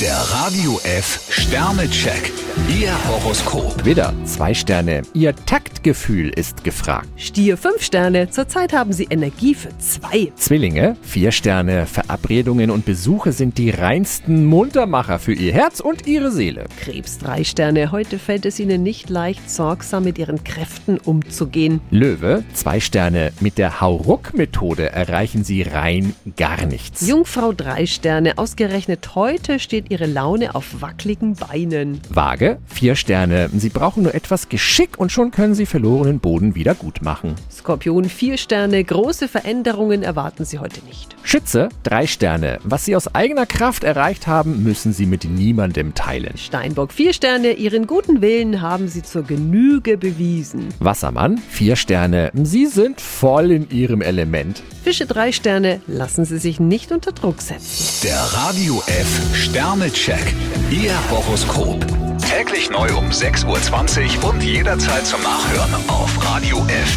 Der Radio F Sternecheck. Ihr Horoskop. Widder, zwei Sterne. Ihr Taktgefühl ist gefragt. Stier 5 Sterne. Zurzeit haben Sie Energie für zwei. Zwillinge, vier Sterne. Verabredungen und Besuche sind die reinsten Muntermacher für Ihr Herz und Ihre Seele. Krebs 3 Sterne. Heute fällt es Ihnen nicht leicht, sorgsam mit Ihren Kräften umzugehen. Löwe, zwei Sterne. Mit der Hauruck-Methode erreichen Sie rein gar nichts. Jungfrau 3 Sterne. Ausgerechnet heute steht Ihre Laune auf wackeligen Beinen. Waage, vier Sterne. Sie brauchen nur etwas Geschick und schon können Sie verlorenen Boden wieder gut machen. Skorpion 4 Sterne. Große Veränderungen erwarten Sie heute nicht. Schütze, drei Sterne. Was Sie aus eigener Kraft erreicht haben, müssen Sie mit niemandem teilen. Steinbock 4 Sterne. Ihren guten Willen haben Sie zur Genüge bewiesen. Wassermann, vier Sterne. Sie sind voll in Ihrem Element. Fische 3 Sterne. Lassen Sie sich nicht unter Druck setzen. Der Radio F Sternecheck. Ihr Horoskop. Täglich neu um 6.20 Uhr und jederzeit zum Nachhören auf Radio radiof.de.